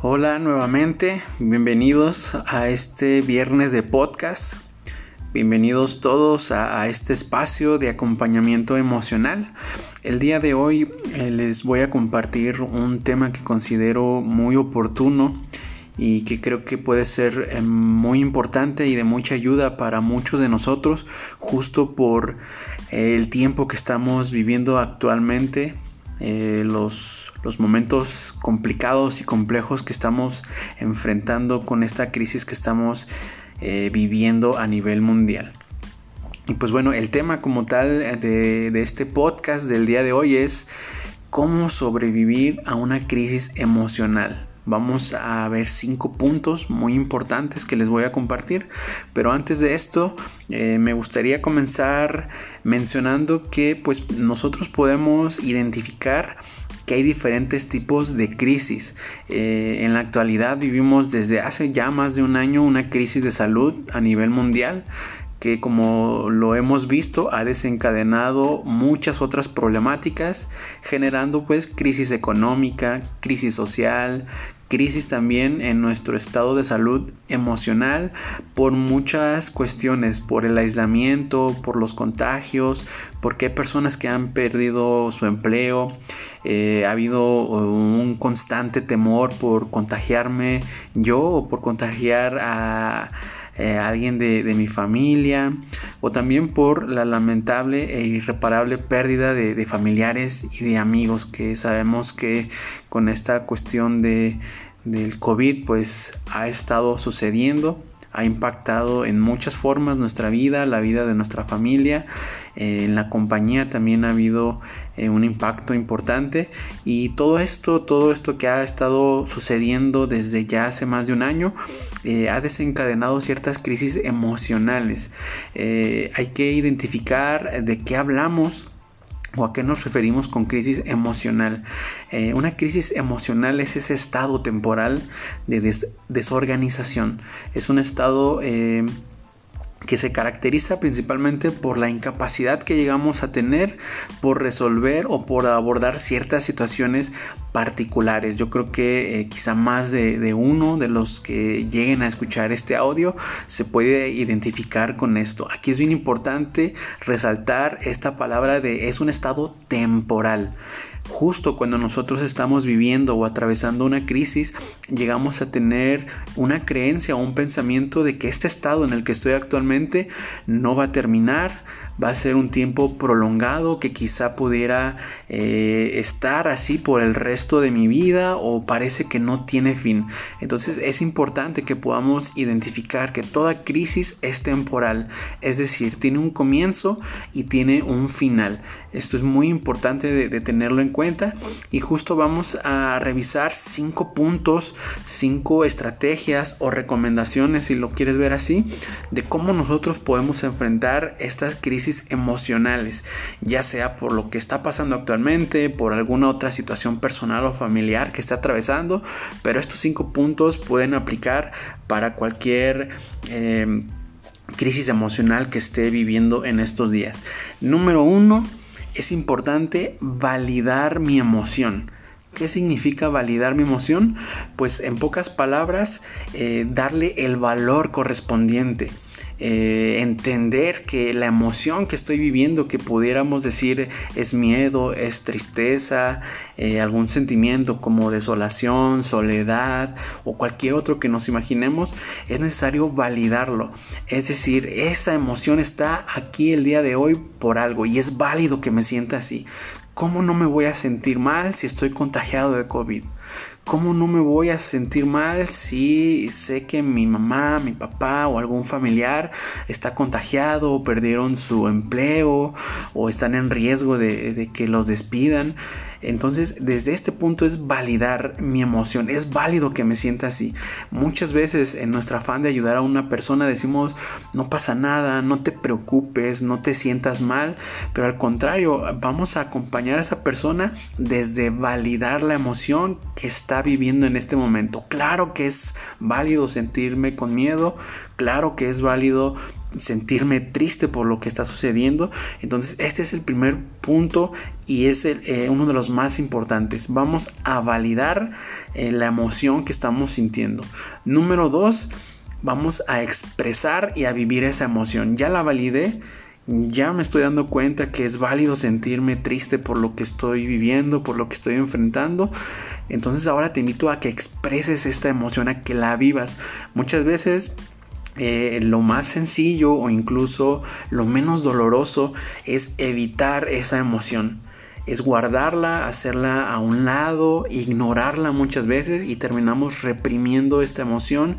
Hola nuevamente, bienvenidos a este viernes de podcast. Bienvenidos todos a, este espacio de acompañamiento emocional. El día de hoy eh, les voy a compartir un tema que considero muy oportuno y que creo que puede ser eh, muy importante y de mucha ayuda para muchos de nosotros justo por el tiempo que estamos viviendo actualmente, eh, los los momentos complicados y complejos que estamos enfrentando con esta crisis que estamos eh, viviendo a nivel mundial. Y pues bueno, el tema como tal de, de este podcast del día de hoy es cómo sobrevivir a una crisis emocional vamos a ver cinco puntos muy importantes que les voy a compartir. Pero antes de esto, eh, me gustaría comenzar mencionando que pues nosotros podemos identificar que hay diferentes tipos de crisis. Eh, en la actualidad vivimos desde hace ya más de un año una crisis de salud a nivel mundial que como lo hemos visto ha desencadenado muchas otras problemáticas generando pues crisis económica, crisis social, crisis también en nuestro estado de salud emocional por muchas cuestiones, por el aislamiento, por los contagios, porque hay personas que han perdido su empleo, eh, ha habido un constante temor por contagiarme yo o por contagiar a eh, alguien de, mi familia o también por la lamentable e irreparable pérdida de, familiares y de amigos que sabemos que con esta cuestión de, del COVID pues ha estado sucediendo ha impactado en muchas formas nuestra vida, la vida de nuestra familia. Eh, en la compañía también ha habido eh, un impacto importante y todo esto, todo esto que ha estado sucediendo desde ya hace más de un año, eh, ha desencadenado ciertas crisis emocionales. hay que identificar de qué hablamos ¿O a qué nos referimos con crisis emocional? Eh, una crisis emocional es ese estado temporal de desorganización. Es un estado eh, que se caracteriza principalmente por la incapacidad que llegamos a tener por resolver o por abordar ciertas situaciones particulares. Yo creo que eh, quizá más de, uno de los que lleguen a escuchar este audio se puede identificar con esto. Aquí es bien importante resaltar esta palabra de es un estado temporal. Justo cuando nosotros estamos viviendo o atravesando una crisis, llegamos a tener una creencia o un pensamiento de que este estado en el que estoy actualmente no va a terminar, va a ser un tiempo prolongado que quizá pudiera eh, estar así por el resto de mi vida o parece que no tiene fin. Entonces es importante que podamos identificar que toda crisis es temporal, es decir, tiene un comienzo y tiene un final. Esto es muy importante de, tenerlo en cuenta y justo vamos a revisar cinco puntos, cinco estrategias o recomendaciones, si lo quieres ver así, de cómo nosotros podemos enfrentar estas crisis emocionales, ya sea por lo que está pasando actualmente, por alguna otra situación personal o familiar que está atravesando, pero estos cinco puntos pueden aplicar para cualquier... Eh, crisis emocional que esté viviendo en estos días. Número uno, es importante validar mi emoción. ¿Qué significa validar mi emoción? Pues en pocas palabras, eh, darle el valor correspondiente. Eh, entender que la emoción que estoy viviendo, que pudiéramos decir es miedo, es tristeza, eh, algún sentimiento como desolación, soledad o cualquier otro que nos imaginemos, es necesario validarlo. Es decir, esa emoción está aquí el día de hoy por algo y es válido que me sienta así. ¿Cómo no me voy a sentir mal si estoy contagiado de COVID? ¿Cómo no me voy a sentir mal si sé que mi mamá, mi papá o algún familiar está contagiado o perdieron su empleo o están en riesgo de, de que los despidan? Entonces, desde este punto es validar mi emoción. Es válido que me sienta así. Muchas veces en nuestro afán de ayudar a una persona decimos, no pasa nada, no te preocupes, no te sientas mal. Pero al contrario, vamos a acompañar a esa persona desde validar la emoción que está viviendo en este momento. Claro que es válido sentirme con miedo. Claro que es válido sentirme triste por lo que está sucediendo. Entonces este es el primer punto y es eh, uno de los más importantes. Vamos a validar eh, la emoción que estamos sintiendo. Número dos, vamos a expresar y a vivir esa emoción. Ya la validé. Ya me estoy dando cuenta que es válido sentirme triste por lo que estoy viviendo, por lo que estoy enfrentando. Entonces ahora te invito a que expreses esta emoción, a que la vivas. Muchas veces eh, lo más sencillo o incluso lo menos doloroso es evitar esa emoción. Es guardarla, hacerla a un lado, ignorarla muchas veces y terminamos reprimiendo esta emoción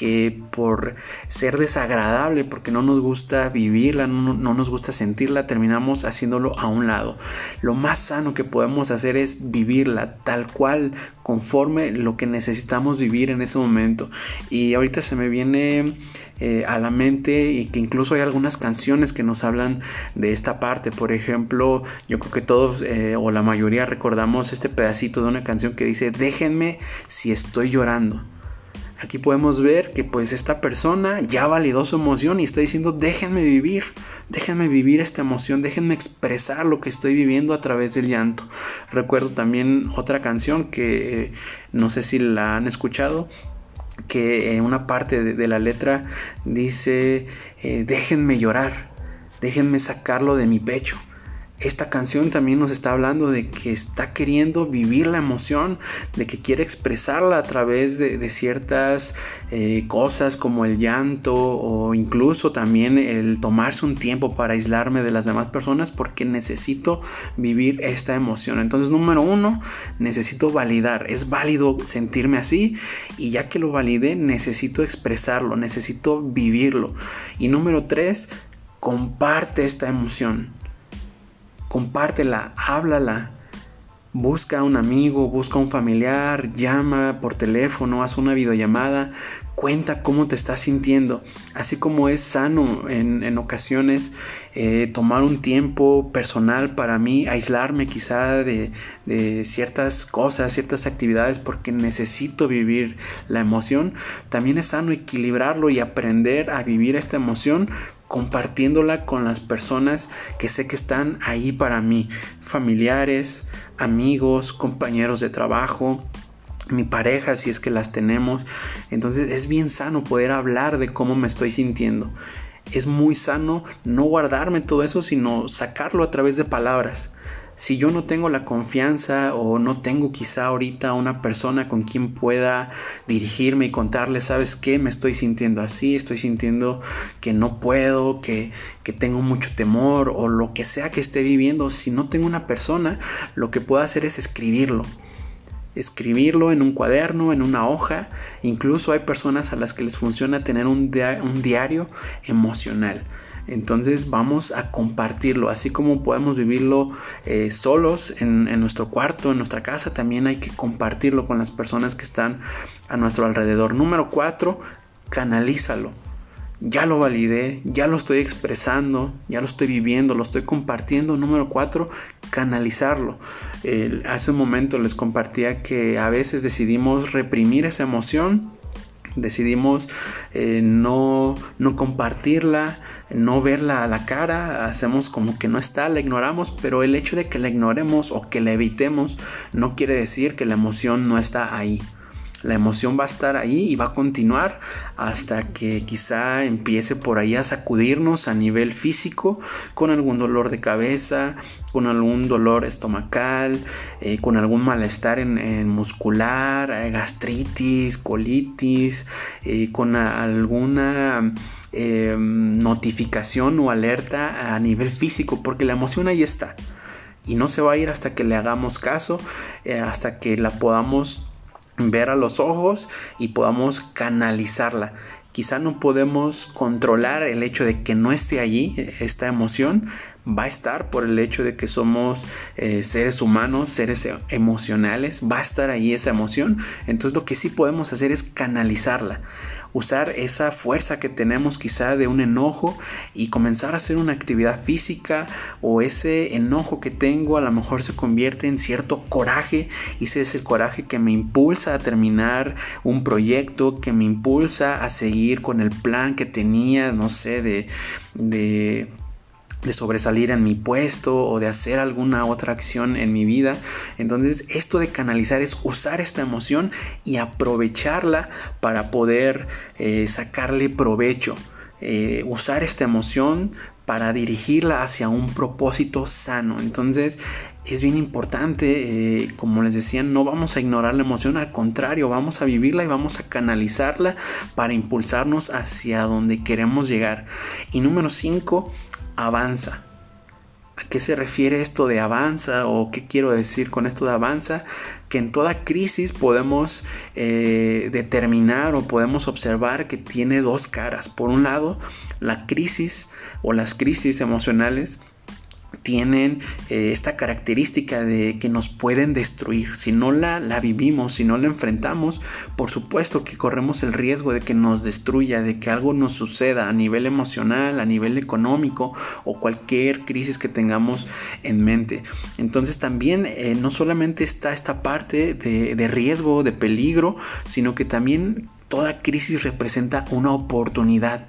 que por ser desagradable, porque no nos gusta vivirla, no, nos gusta sentirla, terminamos haciéndolo a un lado. Lo más sano que podemos hacer es vivirla tal cual, conforme lo que necesitamos vivir en ese momento. Y ahorita se me viene eh, a la mente y que incluso hay algunas canciones que nos hablan de esta parte. Por ejemplo, yo creo que todos eh, o la mayoría recordamos este pedacito de una canción que dice, déjenme si estoy llorando. Aquí podemos ver que pues esta persona ya validó su emoción y está diciendo déjenme vivir, déjenme vivir esta emoción, déjenme expresar lo que estoy viviendo a través del llanto. Recuerdo también otra canción que no sé si la han escuchado, que en una parte de, la letra dice eh, déjenme llorar, déjenme sacarlo de mi pecho esta canción también nos está hablando de que está queriendo vivir la emoción, de que quiere expresarla a través de, ciertas eh, cosas como el llanto o incluso también el tomarse un tiempo para aislarme de las demás personas porque necesito vivir esta emoción. Entonces, número uno, necesito validar. Es válido sentirme así y ya que lo valide, necesito expresarlo, necesito vivirlo. Y número tres, comparte esta emoción compártela, háblala. Busca a un amigo, busca a un familiar, llama por teléfono, haz una videollamada, cuenta cómo te estás sintiendo. Así como es sano en, ocasiones eh, tomar un tiempo personal para mí, aislarme quizá de, de ciertas cosas, ciertas actividades porque necesito vivir la emoción, también es sano equilibrarlo y aprender a vivir esta emoción compartiéndola con las personas que sé que están ahí para mí, familiares, amigos, compañeros de trabajo, mi pareja si es que las tenemos. Entonces es bien sano poder hablar de cómo me estoy sintiendo. Es muy sano no guardarme todo eso, sino sacarlo a través de palabras si yo no tengo la confianza o no tengo quizá ahorita una persona con quien pueda dirigirme y contarle, ¿sabes qué? Me estoy sintiendo así, estoy sintiendo que no puedo, que, que tengo mucho temor o lo que sea que esté viviendo. Si no tengo una persona, lo que puedo hacer es escribirlo escribirlo en un cuaderno, en una hoja. Incluso hay personas a las que les funciona tener un, un diario emocional. Entonces vamos a compartirlo, así como podemos vivirlo eh, solos en, nuestro cuarto, en nuestra casa, también hay que compartirlo con las personas que están a nuestro alrededor. Número cuatro, canalízalo. Ya lo validé, ya lo estoy expresando, ya lo estoy viviendo, lo estoy compartiendo. Número cuatro, canalizarlo. hace un momento les compartía que a veces decidimos reprimir esa emoción, decidimos eh, no, no compartirla, no verla a la cara, hacemos como que no está, la ignoramos, pero el hecho de que la ignoremos o que la evitemos no quiere decir que la emoción no está ahí. La emoción va a estar ahí y va a continuar hasta que quizá empiece por ahí a sacudirnos a nivel físico con algún dolor de cabeza, con algún dolor estomacal, eh, con algún malestar en, muscular, eh, gastritis, colitis, eh, con alguna notificación o alerta a nivel físico, porque la emoción ahí está. Y no se va a ir hasta que le hagamos caso, hasta que la podamos ver a los ojos y podamos canalizarla. Quizá no podemos controlar el hecho de que no esté allí esta emoción, va a estar por el hecho de que somos eh, seres humanos, seres emocionales, va a estar ahí esa emoción. Entonces lo que sí podemos hacer es canalizarla usar esa fuerza que tenemos quizá de un enojo y comenzar a hacer una actividad física o ese enojo que tengo a lo mejor se convierte en cierto coraje y ese es el coraje que me impulsa a terminar un proyecto, que me impulsa a seguir con el plan que tenía, no sé, de, de de sobresalir en mi puesto o de hacer alguna otra acción en mi vida. Entonces esto de canalizar es usar esta emoción y aprovecharla para poder eh, sacarle provecho. Eh, usar esta emoción para dirigirla hacia un propósito sano. Entonces es bien importante, eh, como les decía, no vamos a ignorar la emoción, al contrario, vamos a vivirla y vamos a canalizarla para impulsarnos hacia donde queremos llegar. Y número 5, avanza. ¿A qué se refiere esto de avanza o qué quiero decir con esto de avanza? Que en toda crisis podemos eh, determinar o podemos observar que tiene dos caras. Por un lado, la crisis o las crisis emocionales tienen eh, esta característica de que nos pueden destruir. Si no la, la, vivimos, si no la enfrentamos, por supuesto que corremos el riesgo de que nos destruya, de que algo nos suceda a nivel emocional, a nivel económico o cualquier crisis que tengamos en mente. Entonces también eh, no solamente está esta parte de, de riesgo, de peligro, sino que también toda crisis representa una oportunidad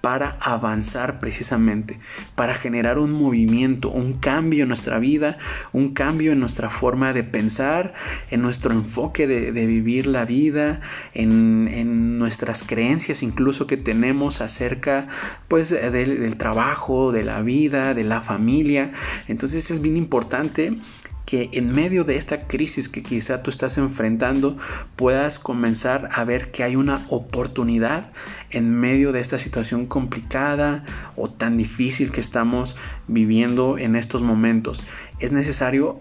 para avanzar precisamente, para generar un movimiento, un cambio en nuestra vida, un cambio en nuestra forma de pensar, en nuestro enfoque de, vivir la vida, en, nuestras creencias incluso que tenemos acerca pues del, del trabajo, de la vida, de la familia. Entonces es bien importante que en medio de esta crisis que quizá tú estás enfrentando puedas comenzar a ver que hay una oportunidad en medio de esta situación complicada o tan difícil que estamos viviendo en estos momentos. Es necesario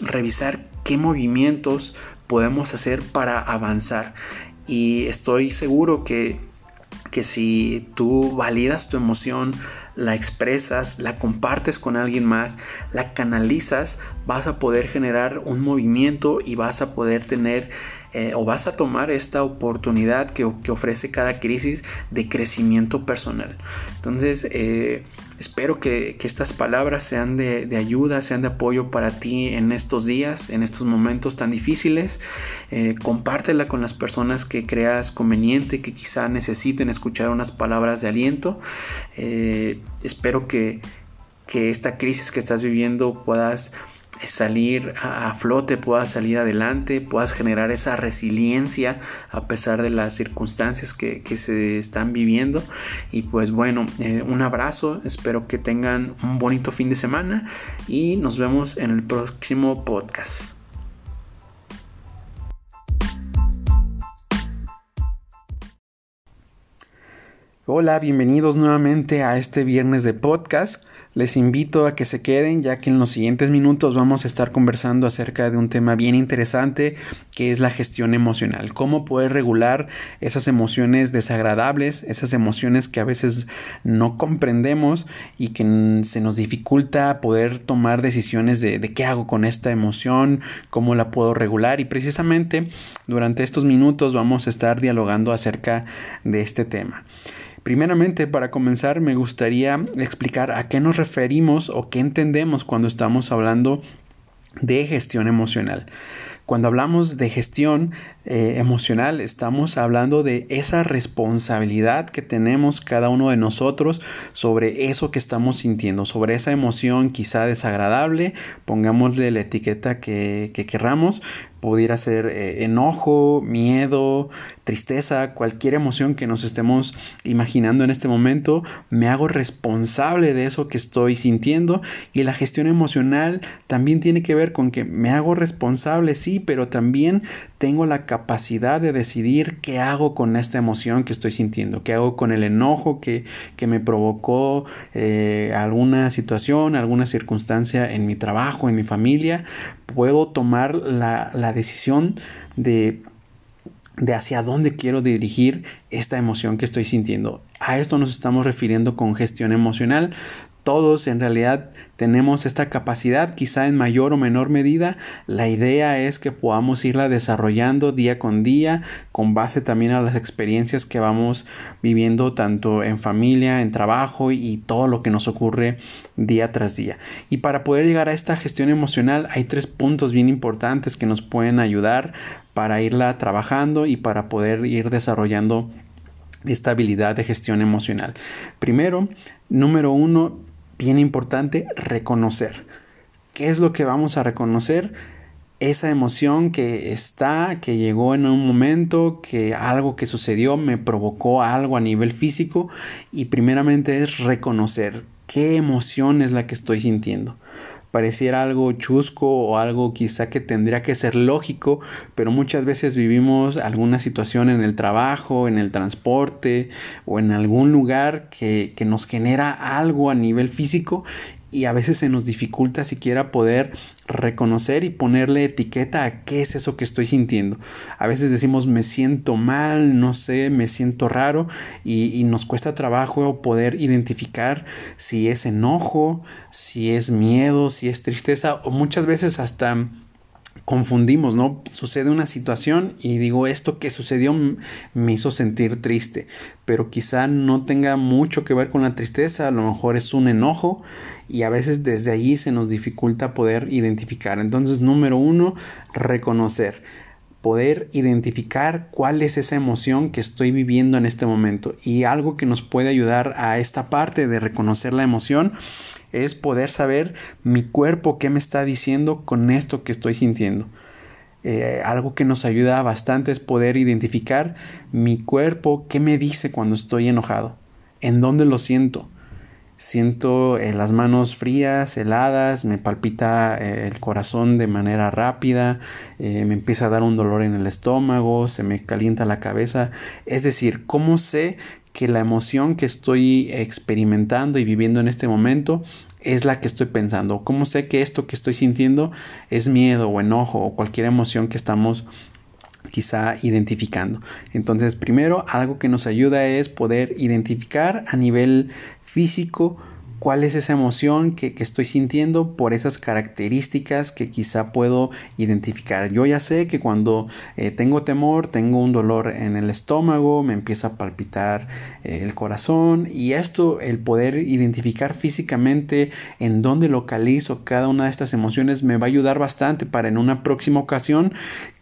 revisar qué movimientos podemos hacer para avanzar y estoy seguro que que si tú validas tu emoción, la expresas, la compartes con alguien más, la canalizas, vas a poder generar un movimiento y vas a poder tener eh, o vas a tomar esta oportunidad que, ofrece cada crisis de crecimiento personal. Entonces, eh, espero que, estas palabras sean de, ayuda, sean de apoyo para ti en estos días, en estos momentos tan difíciles. Eh, compártela con las personas que creas conveniente, que quizá necesiten escuchar unas palabras de aliento. espero que, que esta crisis que estás viviendo puedas salir a, flote, puedas salir adelante, puedas generar esa resiliencia a pesar de las circunstancias que, se están viviendo. Y pues bueno, eh, un abrazo, espero que tengan un bonito fin de semana y nos vemos en el próximo podcast. Hola, bienvenidos nuevamente a este viernes de podcast. Les invito a que se queden ya que en los siguientes minutos vamos a estar conversando acerca de un tema bien interesante que es la gestión emocional. Cómo poder regular esas emociones desagradables, esas emociones que a veces no comprendemos y que se nos dificulta poder tomar decisiones de, qué hago con esta emoción, cómo la puedo regular y precisamente durante estos minutos vamos a estar dialogando acerca de este tema. Primeramente, para comenzar, me gustaría explicar a qué nos referimos o qué entendemos cuando estamos hablando de gestión emocional. Cuando hablamos de gestión eh, emocional, estamos hablando de esa responsabilidad que tenemos cada uno de nosotros sobre eso que estamos sintiendo, sobre esa emoción quizá desagradable, pongámosle la etiqueta que, que querramos, pudiera ser eh, enojo, miedo, tristeza, cualquier emoción que nos estemos imaginando en este momento, me hago responsable de eso que estoy sintiendo y la gestión emocional también tiene que ver con que me hago responsable, sí, pero también tengo la capacidad de decidir qué hago con esta emoción que estoy sintiendo, qué hago con el enojo que, que me provocó eh, alguna situación, alguna circunstancia en mi trabajo, en mi familia, puedo tomar la, la decisión de de hacia dónde quiero dirigir esta emoción que estoy sintiendo. A esto nos estamos refiriendo con gestión emocional. Todos en realidad tenemos esta capacidad, quizá en mayor o menor medida. La idea es que podamos irla desarrollando día con día, con base también a las experiencias que vamos viviendo tanto en familia, en trabajo y todo lo que nos ocurre día tras día. Y para poder llegar a esta gestión emocional hay tres puntos bien importantes que nos pueden ayudar para irla trabajando y para poder ir desarrollando esta habilidad de gestión emocional. Primero, número uno, bien importante reconocer. ¿Qué es lo que vamos a reconocer? Esa emoción que está, que llegó en un momento, que algo que sucedió me provocó algo a nivel físico y primeramente es reconocer qué emoción es la que estoy sintiendo. Pareciera algo chusco o algo quizá que tendría que ser lógico, pero muchas veces vivimos alguna situación en el trabajo, en el transporte o en algún lugar que, que nos genera algo a nivel físico y a veces se nos dificulta siquiera poder reconocer y ponerle etiqueta a qué es eso que estoy sintiendo. A veces decimos me siento mal, no sé, me siento raro y, nos cuesta trabajo poder identificar si es enojo, si es miedo, si es tristeza o muchas veces hasta confundimos, ¿no? Sucede una situación y digo, esto que sucedió me hizo sentir triste, pero quizá no tenga mucho que ver con la tristeza, a lo mejor es un enojo y a veces desde allí se nos dificulta poder identificar. Entonces, número uno, reconocer poder identificar cuál es esa emoción que estoy viviendo en este momento y algo que nos puede ayudar a esta parte de reconocer la emoción es poder saber mi cuerpo qué me está diciendo con esto que estoy sintiendo. Eh, algo que nos ayuda bastante es poder identificar mi cuerpo qué me dice cuando estoy enojado, en dónde lo siento. Siento eh, las manos frías, heladas, me palpita eh, el corazón de manera rápida, me empieza a dar un dolor en el estómago, se me calienta la cabeza. Es decir, ¿cómo sé que la emoción que estoy experimentando y viviendo en este momento es la que estoy pensando. ¿Cómo sé que esto que estoy sintiendo es miedo o enojo o cualquier emoción que estamos quizá identificando. Entonces, primero, algo que nos ayuda es poder identificar a nivel físico cuál es esa emoción que, estoy sintiendo por esas características que quizá puedo identificar. Yo ya sé que cuando eh, tengo temor, tengo un dolor en el estómago, me empieza a palpitar eh, el corazón y esto, el poder identificar físicamente en dónde localizo cada una de estas emociones me va a ayudar bastante para en una próxima ocasión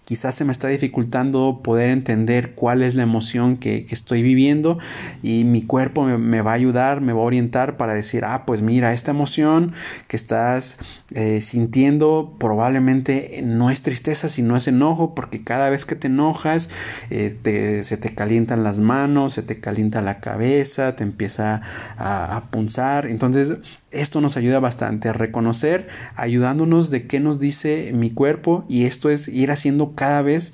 quizás se me está dificultando poder entender cuál es la emoción que, estoy viviendo y mi cuerpo me, va a ayudar, me va a orientar para decir, ah, pues mira, esta emoción que estás eh, sintiendo probablemente no es tristeza, sino es enojo, porque cada vez que te enojas eh, se te calientan las manos, se te calienta la cabeza, te empieza a punzar. Entonces, esto nos ayuda bastante a reconocer, ayudándonos de qué nos dice mi cuerpo y esto es ir haciendo cada vez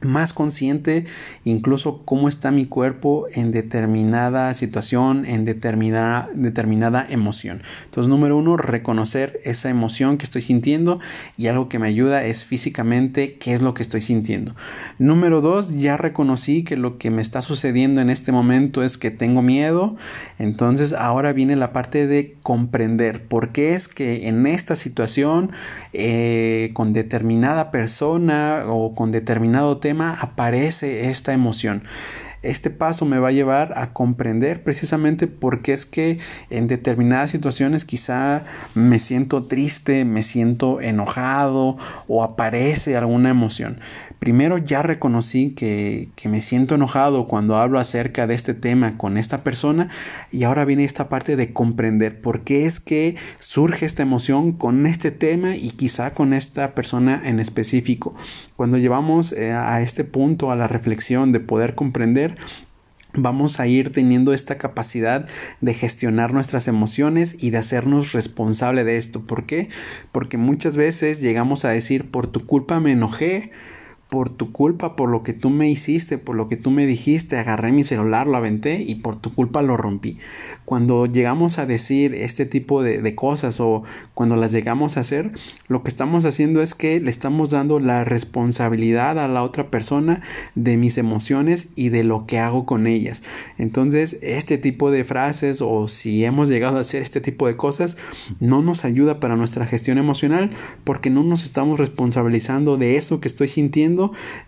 más consciente incluso cómo está mi cuerpo en determinada situación, en determinada, determinada emoción. Entonces, número uno, reconocer esa emoción que estoy sintiendo y algo que me ayuda es físicamente qué es lo que estoy sintiendo. Número dos, ya reconocí que lo que me está sucediendo en este momento es que tengo miedo. Entonces, ahora viene la parte de comprender por qué es que en esta situación, eh, con determinada persona o con determinado tema, aparece esta emoción. Este paso me va a llevar a comprender precisamente por qué es que en determinadas situaciones quizá me siento triste, me siento enojado o aparece alguna emoción. Primero ya reconocí que, que, me siento enojado cuando hablo acerca de este tema con esta persona y ahora viene esta parte de comprender por qué es que surge esta emoción con este tema y quizá con esta persona en específico. Cuando llevamos eh, a este punto a la reflexión de poder comprender, vamos a ir teniendo esta capacidad de gestionar nuestras emociones y de hacernos responsable de esto. ¿Por qué? Porque muchas veces llegamos a decir por tu culpa me enojé por tu culpa, por lo que tú me hiciste, por lo que tú me dijiste, agarré mi celular, lo aventé y por tu culpa lo rompí. Cuando llegamos a decir este tipo de, cosas o cuando las llegamos a hacer, lo que estamos haciendo es que le estamos dando la responsabilidad a la otra persona de mis emociones y de lo que hago con ellas. Entonces, este tipo de frases o si hemos llegado a hacer este tipo de cosas, no nos ayuda para nuestra gestión emocional porque no nos estamos responsabilizando de eso que estoy sintiendo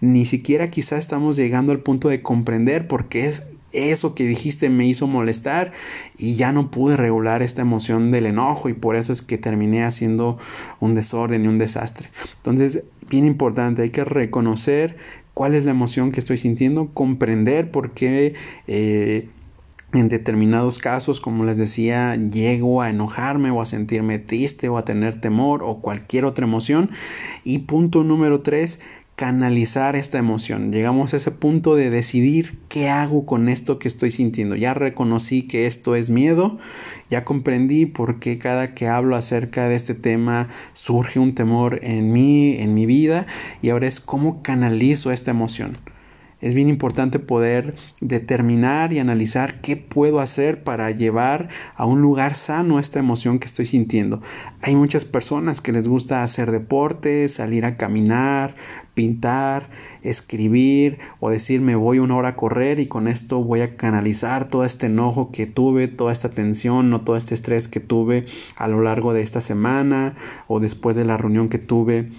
ni siquiera quizá estamos llegando al punto de comprender por qué es eso que dijiste me hizo molestar y ya no pude regular esta emoción del enojo y por eso es que terminé haciendo un desorden y un desastre. Entonces, bien importante, hay que reconocer cuál es la emoción que estoy sintiendo, comprender por qué eh, en determinados casos, como les decía, llego a enojarme o a sentirme triste o a tener temor o cualquier otra emoción. Y punto número tres, canalizar esta emoción. Llegamos a ese punto de decidir qué hago con esto que estoy sintiendo. Ya reconocí que esto es miedo, ya comprendí por qué cada que hablo acerca de este tema surge un temor en mí, en mi vida, y ahora es cómo canalizo esta emoción. Es bien importante poder determinar y analizar qué puedo hacer para llevar a un lugar sano esta emoción que estoy sintiendo. Hay muchas personas que les gusta hacer deporte, salir a caminar, pintar, escribir o decir me voy una hora a correr y con esto voy a canalizar todo este enojo que tuve, toda esta tensión o todo este estrés que tuve a lo largo de esta semana o después de la reunión que tuve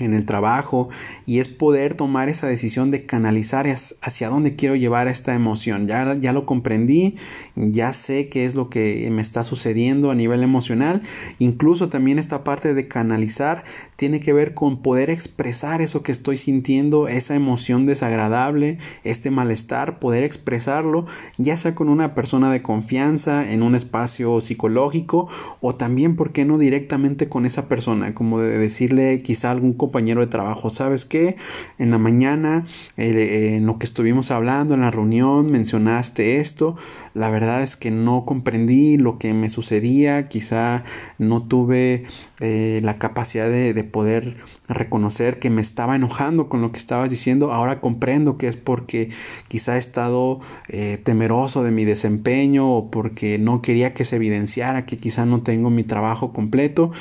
en el trabajo y es poder tomar esa decisión de canalizar hacia dónde quiero llevar esta emoción. Ya, ya lo comprendí, ya sé qué es lo que me está sucediendo a nivel emocional. Incluso también esta parte de canalizar tiene que ver con poder expresar eso que estoy sintiendo, esa emoción desagradable, este malestar, poder expresarlo, ya sea con una persona de confianza, en un espacio psicológico o también, ¿por qué no directamente con esa persona? Como de decirle quizá algún compañero de trabajo, ¿sabes qué? En la mañana, en lo que estuvimos hablando en la reunión, mencionaste esto, la verdad es que no comprendí lo que me sucedía, quizá no tuve eh, la capacidad de, poder reconocer que me estaba enojando con lo que estabas diciendo, ahora comprendo que es porque quizá he estado eh, temeroso de mi desempeño o porque no quería que se evidenciara que quizá no tengo mi trabajo completo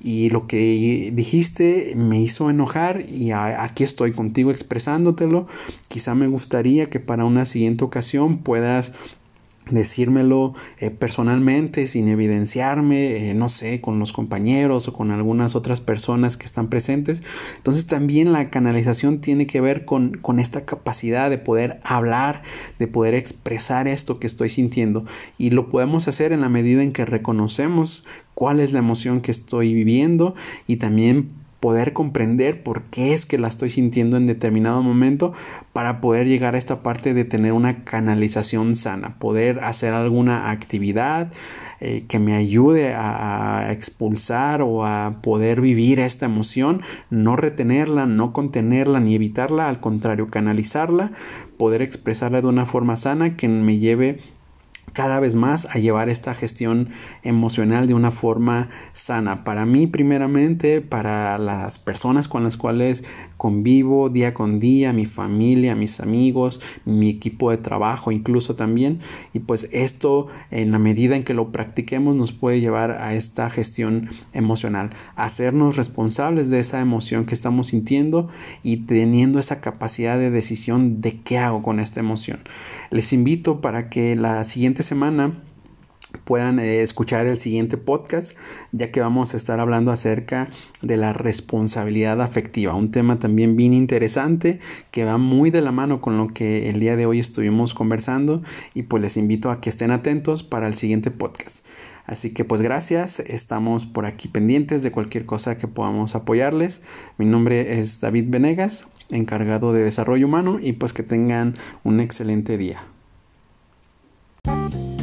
y lo que dijiste me hizo enojar y aquí estoy contigo expresándotelo. Quizá me gustaría que para una siguiente ocasión puedas decírmelo eh, personalmente sin evidenciarme, eh, no sé, con los compañeros o con algunas otras personas que están presentes. Entonces también la canalización tiene que ver con, con esta capacidad de poder hablar, de poder expresar esto que estoy sintiendo y lo podemos hacer en la medida en que reconocemos cuál es la emoción que estoy viviendo y también poder comprender por qué es que la estoy sintiendo en determinado momento para poder llegar a esta parte de tener una canalización sana, poder hacer alguna actividad eh, que me ayude a, expulsar o a poder vivir esta emoción, no retenerla, no contenerla ni evitarla, al contrario, canalizarla, poder expresarla de una forma sana que me lleve cada vez más a llevar esta gestión emocional de una forma sana. Para mí, primeramente, para las personas con las cuales convivo día con día, mi familia, mis amigos, mi equipo de trabajo, incluso también. Y pues esto, en la medida en que lo practiquemos, nos puede llevar a esta gestión emocional, hacernos responsables de esa emoción que estamos sintiendo y teniendo esa capacidad de decisión de qué hago con esta emoción. Les invito para que la siguiente semana puedan eh, escuchar el siguiente podcast ya que vamos a estar hablando acerca de la responsabilidad afectiva un tema también bien interesante que va muy de la mano con lo que el día de hoy estuvimos conversando y pues les invito a que estén atentos para el siguiente podcast. Así que pues gracias estamos por aquí pendientes de cualquier cosa que podamos apoyarles. Mi nombre es David Venegas encargado de desarrollo humano y pues que tengan un excelente día Música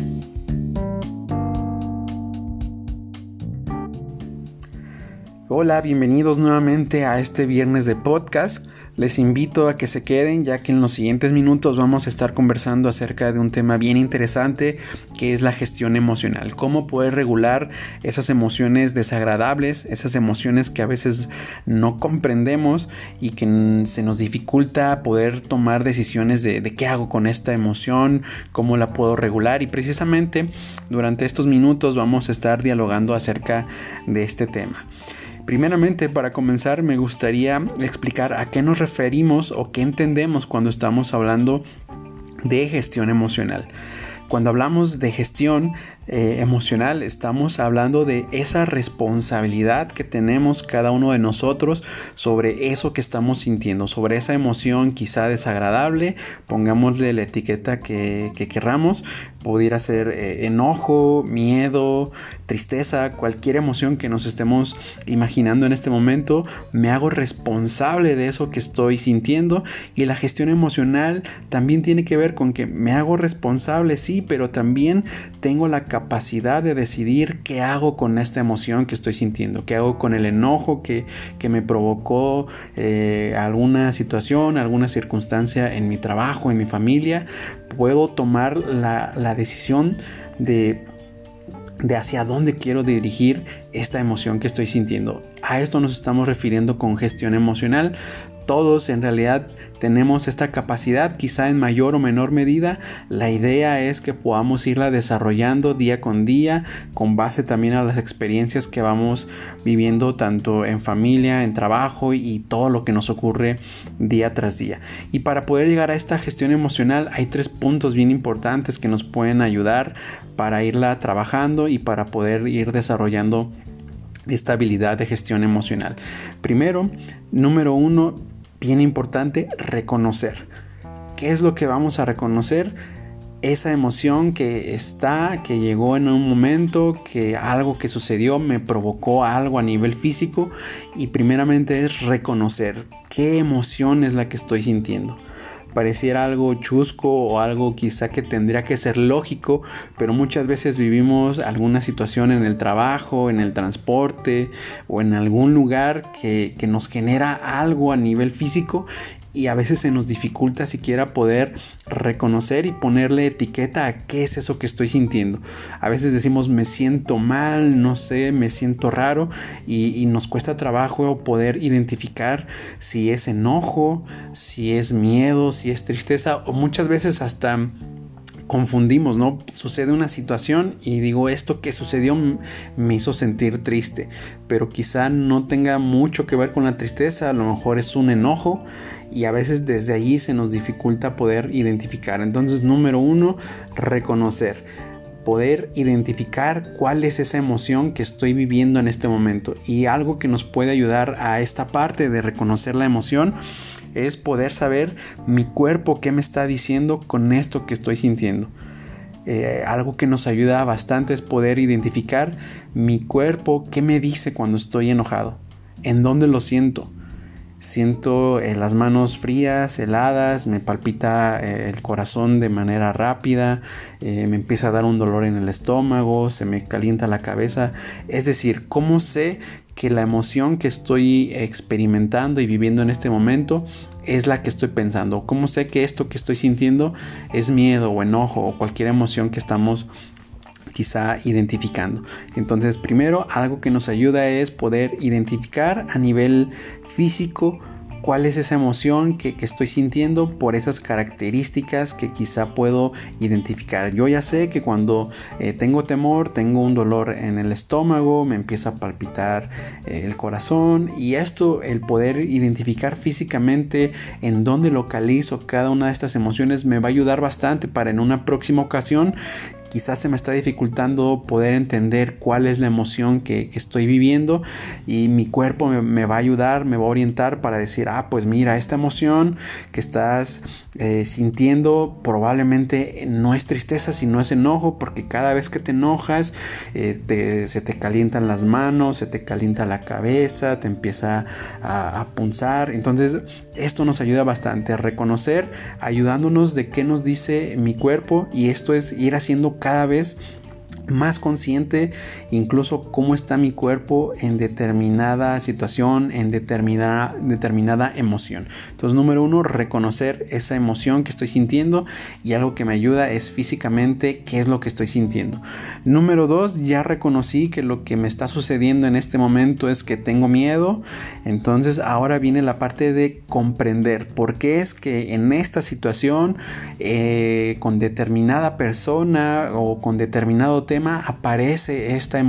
Hola, bienvenidos nuevamente a este viernes de podcast. Les invito a que se queden ya que en los siguientes minutos vamos a estar conversando acerca de un tema bien interesante que es la gestión emocional. Cómo poder regular esas emociones desagradables, esas emociones que a veces no comprendemos y que se nos dificulta poder tomar decisiones de, de qué hago con esta emoción, cómo la puedo regular y precisamente durante estos minutos vamos a estar dialogando acerca de este tema. Primeramente, para comenzar, me gustaría explicar a qué nos referimos o qué entendemos cuando estamos hablando de gestión emocional. Cuando hablamos de gestión eh, emocional, estamos hablando de esa responsabilidad que tenemos cada uno de nosotros sobre eso que estamos sintiendo, sobre esa emoción quizá desagradable, pongámosle la etiqueta que, que querramos, pudiera ser eh, enojo, miedo, tristeza, cualquier emoción que nos estemos imaginando en este momento, me hago responsable de eso que estoy sintiendo y la gestión emocional también tiene que ver con que me hago responsable, sí, pero también tengo la capacidad de decidir qué hago con esta emoción que estoy sintiendo, qué hago con el enojo que, me provocó eh, alguna situación, alguna circunstancia en mi trabajo, en mi familia, puedo tomar la, la decisión de de hacia dónde quiero dirigir esta emoción que estoy sintiendo. A esto nos estamos refiriendo con gestión emocional. Todos en realidad tenemos esta capacidad, quizá en mayor o menor medida. La idea es que podamos irla desarrollando día con día, con base también a las experiencias que vamos viviendo tanto en familia, en trabajo y todo lo que nos ocurre día tras día. Y para poder llegar a esta gestión emocional hay tres puntos bien importantes que nos pueden ayudar para irla trabajando y para poder ir desarrollando esta habilidad de gestión emocional. Primero, número uno, bien importante reconocer. ¿Qué es lo que vamos a reconocer? Esa emoción que está, que llegó en un momento, que algo que sucedió me provocó algo a nivel físico y primeramente es reconocer qué emoción es la que estoy sintiendo pareciera algo chusco o algo quizá que tendría que ser lógico, pero muchas veces vivimos alguna situación en el trabajo, en el transporte o en algún lugar que, que nos genera algo a nivel físico y a veces se nos dificulta siquiera poder reconocer y ponerle etiqueta a qué es eso que estoy sintiendo. A veces decimos me siento mal, no sé, me siento raro y, nos cuesta trabajo poder identificar si es enojo, si es miedo, si es tristeza o muchas veces hasta confundimos, ¿no? Sucede una situación y digo, esto que sucedió me hizo sentir triste, pero quizá no tenga mucho que ver con la tristeza, a lo mejor es un enojo y a veces desde allí se nos dificulta poder identificar. Entonces, número uno, reconocer poder identificar cuál es esa emoción que estoy viviendo en este momento y algo que nos puede ayudar a esta parte de reconocer la emoción es poder saber mi cuerpo qué me está diciendo con esto que estoy sintiendo. Eh, algo que nos ayuda bastante es poder identificar mi cuerpo qué me dice cuando estoy enojado, en dónde lo siento. Siento eh, las manos frías, heladas, me palpita eh, el corazón de manera rápida, me empieza a dar un dolor en el estómago, se me calienta la cabeza. Es decir, ¿cómo sé que la emoción que estoy experimentando y viviendo en este momento es la que estoy pensando. ¿Cómo sé que esto que estoy sintiendo es miedo o enojo o cualquier emoción que estamos quizá identificando. Entonces, primero, algo que nos ayuda es poder identificar a nivel físico cuál es esa emoción que, estoy sintiendo por esas características que quizá puedo identificar. Yo ya sé que cuando eh, tengo temor, tengo un dolor en el estómago, me empieza a palpitar eh, el corazón y esto, el poder identificar físicamente en dónde localizo cada una de estas emociones me va a ayudar bastante para en una próxima ocasión quizás se me está dificultando poder entender cuál es la emoción que, estoy viviendo y mi cuerpo me, va a ayudar, me va a orientar para decir, ah, pues mira, esta emoción que estás eh, sintiendo probablemente no es tristeza, sino es enojo, porque cada vez que te enojas eh, se te calientan las manos, se te calienta la cabeza, te empieza a, a punzar. Entonces, esto nos ayuda bastante a reconocer, ayudándonos de qué nos dice mi cuerpo y esto es ir haciendo cada vez más consciente incluso cómo está mi cuerpo en determinada situación, en determinada, determinada emoción. Entonces, número uno, reconocer esa emoción que estoy sintiendo y algo que me ayuda es físicamente qué es lo que estoy sintiendo. Número dos, ya reconocí que lo que me está sucediendo en este momento es que tengo miedo. Entonces, ahora viene la parte de comprender por qué es que en esta situación, eh, con determinada persona o con determinado tema, aparece esta emoción.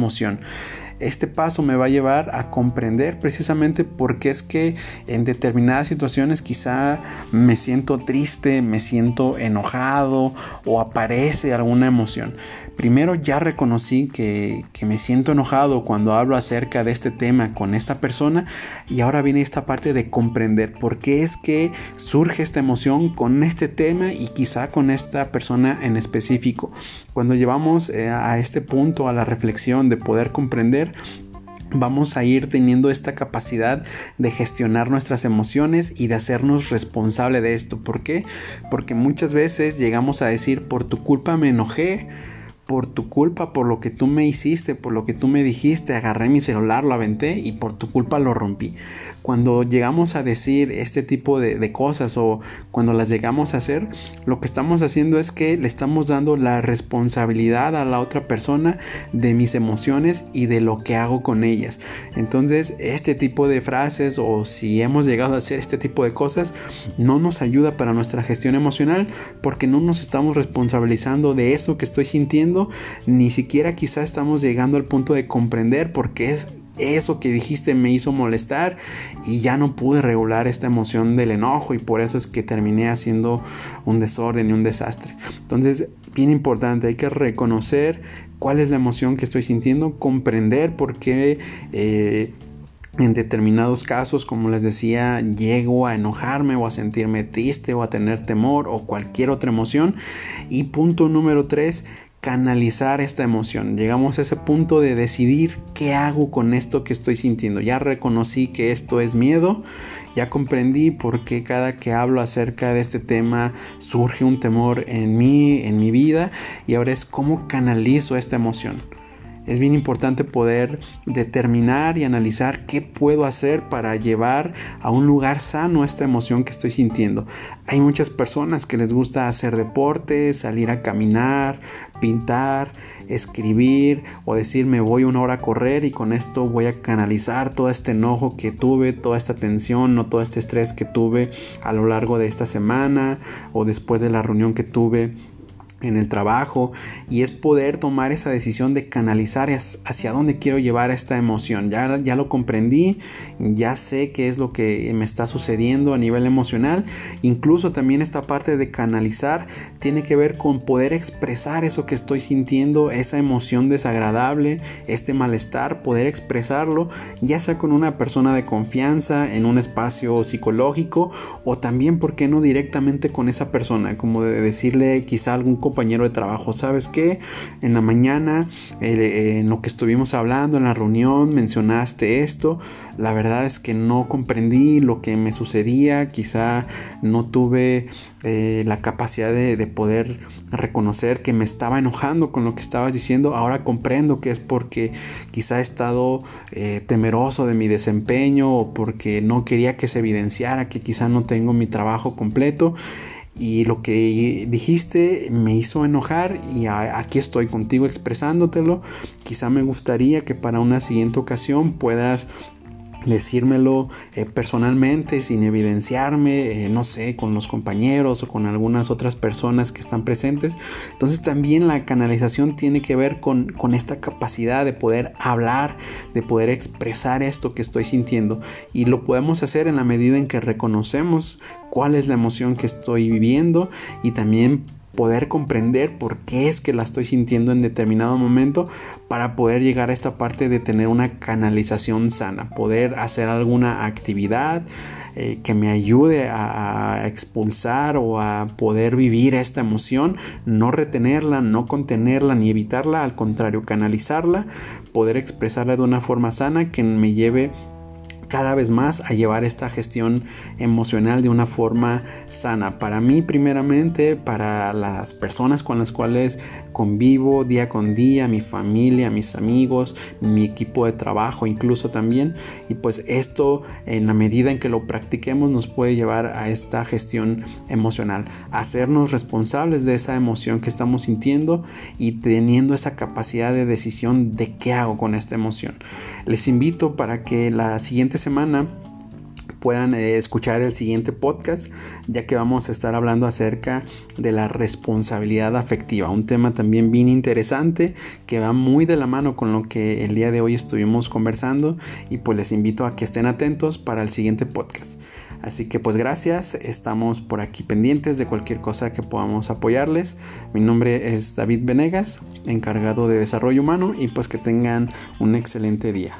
Este paso me va a llevar a comprender precisamente por qué es que en determinadas situaciones quizá me siento triste, me siento enojado o aparece alguna emoción. Primero ya reconocí que, me siento enojado cuando hablo acerca de este tema con esta persona y ahora viene esta parte de comprender por qué es que surge esta emoción con este tema y quizá con esta persona en específico. Cuando llevamos eh, a este punto a la reflexión de poder comprender, vamos a ir teniendo esta capacidad de gestionar nuestras emociones y de hacernos responsable de esto. ¿Por qué? Porque muchas veces llegamos a decir, por tu culpa me enojé por tu culpa, por lo que tú me hiciste, por lo que tú me dijiste, agarré mi celular, lo aventé y por tu culpa lo rompí. Cuando llegamos a decir este tipo de, cosas o cuando las llegamos a hacer, lo que estamos haciendo es que le estamos dando la responsabilidad a la otra persona de mis emociones y de lo que hago con ellas. Entonces, este tipo de frases o si hemos llegado a hacer este tipo de cosas, no nos ayuda para nuestra gestión emocional porque no nos estamos responsabilizando de eso que estoy sintiendo ni siquiera quizá estamos llegando al punto de comprender por qué es eso que dijiste me hizo molestar y ya no pude regular esta emoción del enojo y por eso es que terminé haciendo un desorden y un desastre. Entonces, bien importante, hay que reconocer cuál es la emoción que estoy sintiendo, comprender por qué... Eh, en determinados casos, como les decía, llego a enojarme o a sentirme triste o a tener temor o cualquier otra emoción. Y punto número tres, canalizar esta emoción. Llegamos a ese punto de decidir qué hago con esto que estoy sintiendo. Ya reconocí que esto es miedo, ya comprendí por qué cada que hablo acerca de este tema surge un temor en mí, en mi vida, y ahora es cómo canalizo esta emoción. Es bien importante poder determinar y analizar qué puedo hacer para llevar a un lugar sano esta emoción que estoy sintiendo. Hay muchas personas que les gusta hacer deporte, salir a caminar, pintar, escribir o decir me voy una hora a correr y con esto voy a canalizar todo este enojo que tuve, toda esta tensión o todo este estrés que tuve a lo largo de esta semana o después de la reunión que tuve en el trabajo y es poder tomar esa decisión de canalizar hacia dónde quiero llevar esta emoción. Ya, ya lo comprendí, ya sé qué es lo que me está sucediendo a nivel emocional. Incluso también esta parte de canalizar tiene que ver con poder expresar eso que estoy sintiendo, esa emoción desagradable, este malestar, poder expresarlo, ya sea con una persona de confianza, en un espacio psicológico o también, ¿por qué no directamente con esa persona? Como de decirle quizá algún compañero de trabajo, ¿sabes qué? En la mañana, eh, en lo que estuvimos hablando en la reunión, mencionaste esto, la verdad es que no comprendí lo que me sucedía, quizá no tuve eh, la capacidad de, poder reconocer que me estaba enojando con lo que estabas diciendo, ahora comprendo que es porque quizá he estado eh, temeroso de mi desempeño o porque no quería que se evidenciara que quizá no tengo mi trabajo completo y lo que dijiste me hizo enojar y aquí estoy contigo expresándotelo. Quizá me gustaría que para una siguiente ocasión puedas decírmelo eh, personalmente sin evidenciarme, eh, no sé, con los compañeros o con algunas otras personas que están presentes. Entonces también la canalización tiene que ver con, con esta capacidad de poder hablar, de poder expresar esto que estoy sintiendo. Y lo podemos hacer en la medida en que reconocemos cuál es la emoción que estoy viviendo y también poder comprender por qué es que la estoy sintiendo en determinado momento para poder llegar a esta parte de tener una canalización sana, poder hacer alguna actividad eh, que me ayude a, a, expulsar o a poder vivir esta emoción, no retenerla, no contenerla ni evitarla, al contrario, canalizarla, poder expresarla de una forma sana que me lleve cada vez más a llevar esta gestión emocional de una forma sana. Para mí primeramente, para las personas con las cuales convivo día con día, mi familia, mis amigos, mi equipo de trabajo incluso también. Y pues esto en la medida en que lo practiquemos nos puede llevar a esta gestión emocional, hacernos responsables de esa emoción que estamos sintiendo y teniendo esa capacidad de decisión de qué hago con esta emoción. Les invito para que la semana puedan eh, escuchar el siguiente podcast, ya que vamos a estar hablando acerca de la responsabilidad afectiva, un tema también bien interesante que va muy de la mano con lo que el día de hoy estuvimos conversando y pues les invito a que estén atentos para el siguiente podcast. Así que pues gracias, estamos por aquí pendientes de cualquier cosa que podamos apoyarles. Mi nombre es David Venegas, encargado de desarrollo humano y pues que tengan un excelente día.